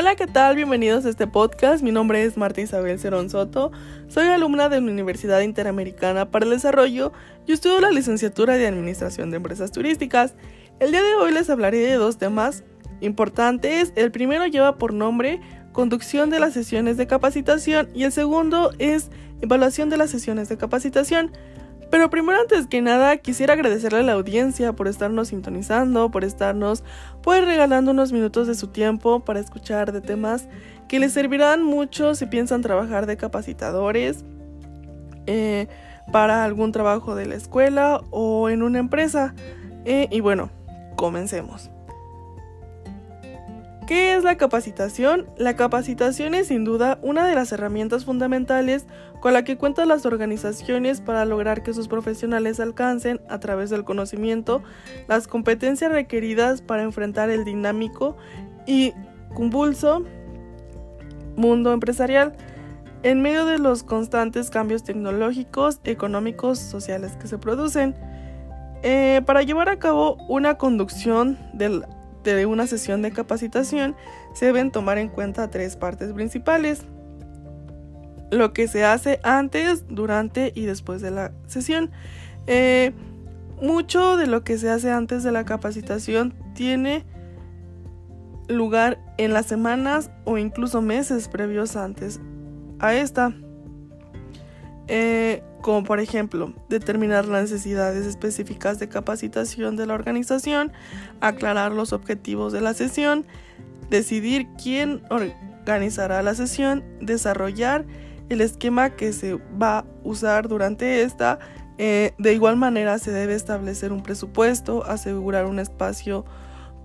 Hola, ¿qué tal? Bienvenidos a este podcast. Mi nombre es Marta Isabel Cerón Soto. Soy alumna de la Universidad Interamericana para el Desarrollo y estudio la licenciatura de Administración de Empresas Turísticas. El día de hoy les hablaré de dos temas importantes. El primero lleva por nombre conducción de las sesiones de capacitación y el segundo es evaluación de las sesiones de capacitación. Pero primero, antes que nada, quisiera agradecerle a la audiencia por estarnos sintonizando, por estarnos pues regalando unos minutos de su tiempo para escuchar de temas que les servirán mucho si piensan trabajar de capacitadores eh, para algún trabajo de la escuela o en una empresa. Eh, y bueno, comencemos. ¿Qué es la capacitación? La capacitación es sin duda una de las herramientas fundamentales con la que cuentan las organizaciones para lograr que sus profesionales alcancen, a través del conocimiento, las competencias requeridas para enfrentar el dinámico y convulso mundo empresarial en medio de los constantes cambios tecnológicos, económicos, sociales que se producen. Eh, para llevar a cabo una conducción del de una sesión de capacitación se deben tomar en cuenta tres partes principales. Lo que se hace antes, durante y después de la sesión. Eh, mucho de lo que se hace antes de la capacitación tiene lugar en las semanas o incluso meses previos antes a esta. Eh, como por ejemplo determinar las necesidades específicas de capacitación de la organización, aclarar los objetivos de la sesión, decidir quién organizará la sesión, desarrollar el esquema que se va a usar durante esta. Eh, de igual manera se debe establecer un presupuesto, asegurar un espacio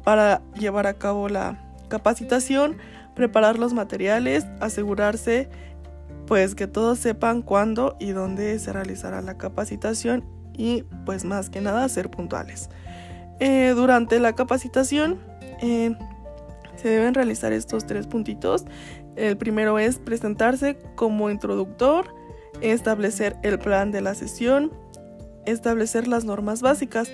para llevar a cabo la capacitación, preparar los materiales, asegurarse pues que todos sepan cuándo y dónde se realizará la capacitación y pues más que nada ser puntuales. Eh, durante la capacitación eh, se deben realizar estos tres puntitos. El primero es presentarse como introductor, establecer el plan de la sesión, establecer las normas básicas.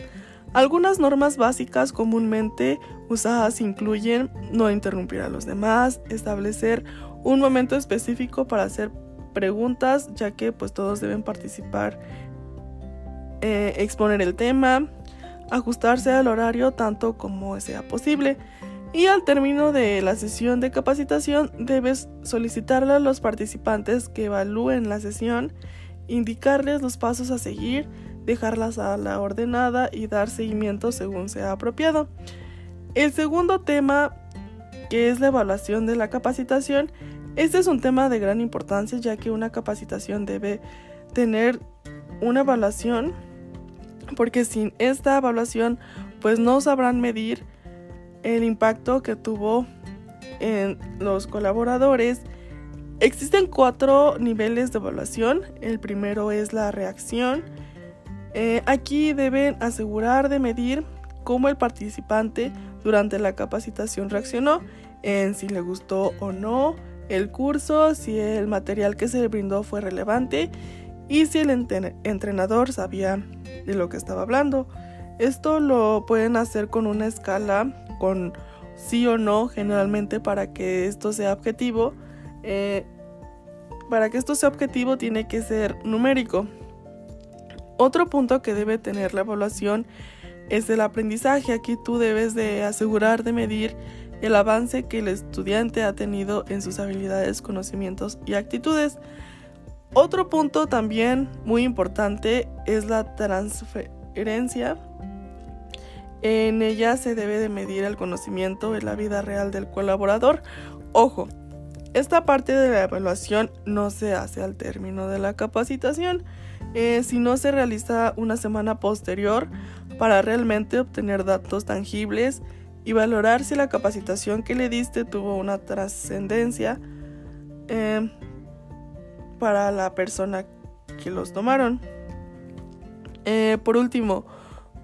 Algunas normas básicas comúnmente usadas incluyen no interrumpir a los demás, establecer un momento específico para hacer preguntas, ya que pues todos deben participar, eh, exponer el tema, ajustarse al horario tanto como sea posible. Y al término de la sesión de capacitación debes solicitarle a los participantes que evalúen la sesión, indicarles los pasos a seguir, dejar la ordenada y dar seguimiento según sea apropiado. El segundo tema, que es la evaluación de la capacitación, este es un tema de gran importancia ya que una capacitación debe tener una evaluación porque sin esta evaluación pues no sabrán medir el impacto que tuvo en los colaboradores. Existen cuatro niveles de evaluación. El primero es la reacción. Eh, aquí deben asegurar de medir cómo el participante durante la capacitación reaccionó, en si le gustó o no, el curso, si el material que se le brindó fue relevante y si el entrenador sabía de lo que estaba hablando. Esto lo pueden hacer con una escala con sí o no generalmente para que esto sea objetivo. Eh, para que esto sea objetivo tiene que ser numérico. Otro punto que debe tener la evaluación es el aprendizaje. Aquí tú debes de asegurar de medir el avance que el estudiante ha tenido en sus habilidades, conocimientos y actitudes. Otro punto también muy importante es la transferencia. En ella se debe de medir el conocimiento en la vida real del colaborador. Ojo, esta parte de la evaluación no se hace al término de la capacitación, eh, sino se realiza una semana posterior para realmente obtener datos tangibles y valorar si la capacitación que le diste tuvo una trascendencia eh, para la persona que los tomaron. Eh, por último,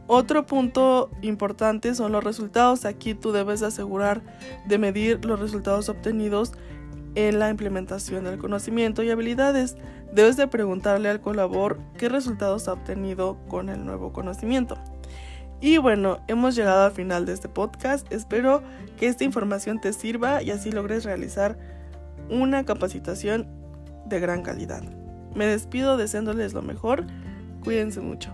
otro punto importante son los resultados. Aquí tú debes asegurar de medir los resultados obtenidos en la implementación del conocimiento y habilidades. Debes de preguntarle al colaborador qué resultados ha obtenido con el nuevo conocimiento. Y bueno, hemos llegado al final de este podcast. Espero que esta información te sirva y así logres realizar una capacitación de gran calidad. Me despido deseándoles lo mejor. Cuídense mucho.